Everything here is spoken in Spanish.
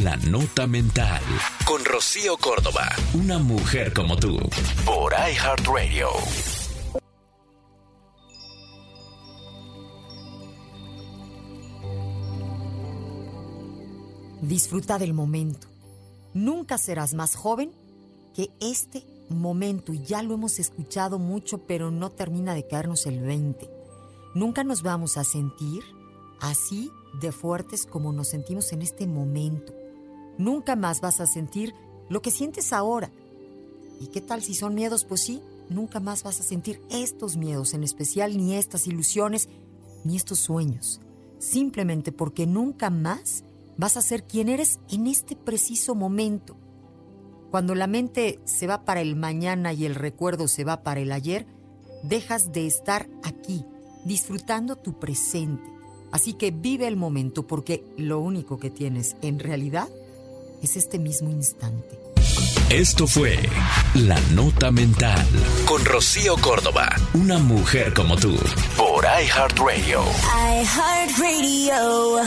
La Nota Mental. Con Rocío Córdoba. Una mujer como tú. Por iHeartRadio. Disfruta del momento. Nunca serás más joven que este momento. Y ya lo hemos escuchado mucho, pero no termina de caernos el 20. Nunca nos vamos a sentir así de fuertes como nos sentimos en este momento. Nunca más vas a sentir lo que sientes ahora. ¿Y qué tal si son miedos? Pues sí, nunca más vas a sentir estos miedos, en especial ni estas ilusiones, ni estos sueños. Simplemente porque nunca más vas a ser quien eres en este preciso momento. Cuando la mente se va para el mañana y el recuerdo se va para el ayer, dejas de estar aquí, disfrutando tu presente. Así que vive el momento porque lo único que tienes en realidad es este mismo instante. Esto fue La Nota Mental con Rocío Córdoba, una mujer como tú, por iHeartRadio. iHeartRadio.